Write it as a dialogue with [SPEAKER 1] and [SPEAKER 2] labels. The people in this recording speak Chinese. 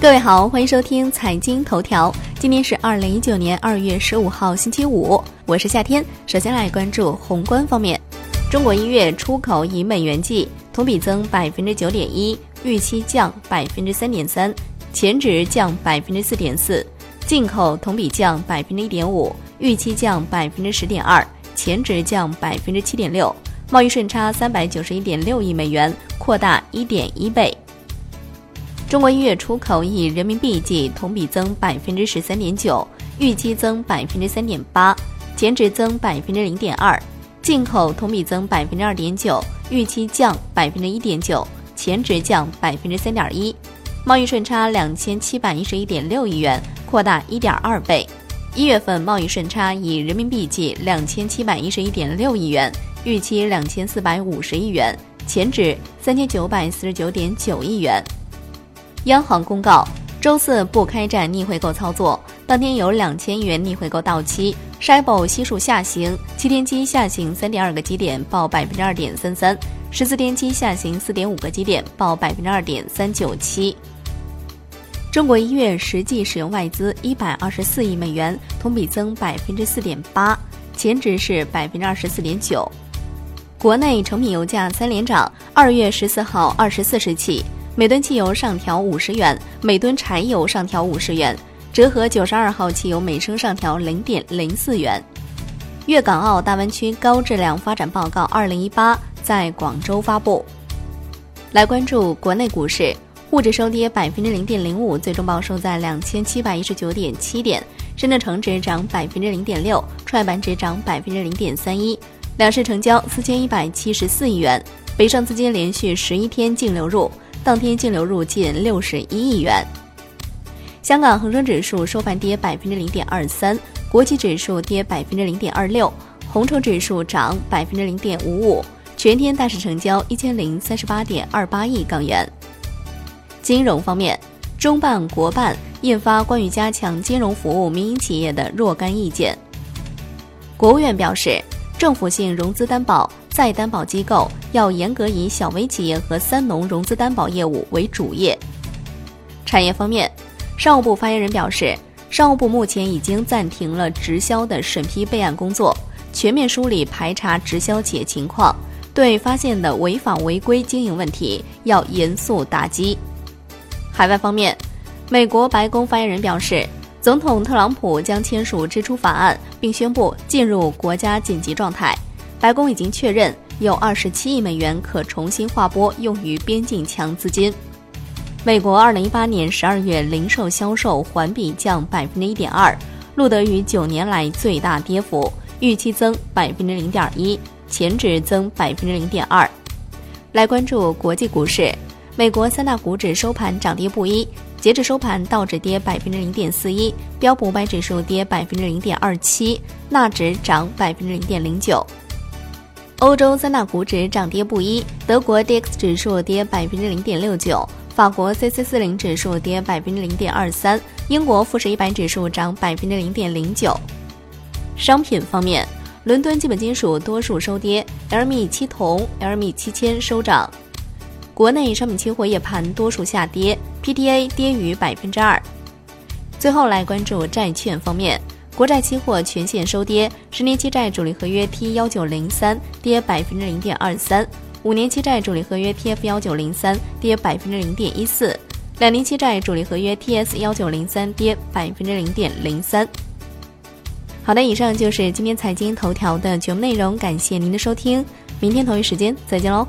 [SPEAKER 1] 各位好，欢迎收听财经头条。今天是二零一九年二月十五号，星期五，我是夏天。首先来关注宏观方面，中国一月出口以美元计，同比增百分之九点一，预期降百分之三点三，前值降百分之四点四；进口同比降百分之一点五，预期降百分之十点二，前值降百分之七点六。贸易顺差三百九十一点六亿美元，扩大一点一倍。中国一月出口以人民币计，同比增百分之十三点九，预期增百分之三点八，前值增百分之零点二；进口同比增百分之二点九，预期降百分之一点九，前值降百分之三点一。贸易顺差两千七百一十一点六亿元，扩大一点二倍。一月份贸易顺差以人民币计两千七百一十一点六亿元，预期两千四百五十亿元，前值三千九百四十九点九亿元。央行公告，周四不开展逆回购操作。当天有两千亿元逆回购到期，SHIBO 悉数下行，七天期下行三点二个基点，报百分之二点三三；十四天期下行四点五个基点，报百分之二点三九七。中国一月实际使用外资一百二十四亿美元，同比增百分之四点八，前值是百分之二十四点九。国内成品油价三连涨，二月十四号二十四时起。每吨汽油上调五十元，每吨柴油上调五十元，折合九十二号汽油每升上调零点零四元。粤港澳大湾区高质量发展报告二零一八在广州发布。来关注国内股市，沪指收跌百分之零点零五，最终报收在两千七百一十九点七点。深圳成指涨百分之零点六，创业板指涨百分之零点三一。两市成交四千一百七十四亿元，北上资金连续十一天净流入。当天净流入近六十一亿元。香港恒生指数收盘跌百分之零点二三，国际指数跌百分之零点二六，红筹指数涨百分之零点五五。全天大市成交一千零三十八点二八亿港元。金融方面，中办国办印发关于加强金融服务民营企业的若干意见。国务院表示，政府性融资担保。再担保机构要严格以小微企业和三农融资担保业务为主业。产业方面，商务部发言人表示，商务部目前已经暂停了直销的审批备案工作，全面梳理排查直销企业情况，对发现的违法违规经营问题要严肃打击。海外方面，美国白宫发言人表示，总统特朗普将签署支出法案，并宣布进入国家紧急状态。白宫已经确认有二十七亿美元可重新划拨用于边境墙资金。美国二零一八年十二月零售销售环比降百分之一点二，录得于九年来最大跌幅，预期增百分之零点一，前值增百分之零点二。来关注国际股市，美国三大股指收盘涨跌不一，截至收盘，道指跌百分之零点四一，标普五百指数跌百分之零点二七，纳指涨百分之零点零九。欧洲三大股指涨跌不一，德国 d x 指数跌百分之零点六九，法国 c c 四零指数跌百分之零点二三，英国富时一百指数涨百分之零点零九。商品方面，伦敦基本金属多数收跌，LME 七铜、LME 七千收涨。国内商品期货夜盘多数下跌，PTA 跌逾百分之二。最后来关注债券方面。国债期货全线收跌，十年期债主力合约 T 幺九零三跌百分之零点二三，五年期债主力合约 TF 幺九零三跌百分之零点一四，两年期债主力合约 TS 幺九零三跌百分之零点零三。好的，以上就是今天财经头条的全部内容，感谢您的收听，明天同一时间再见喽。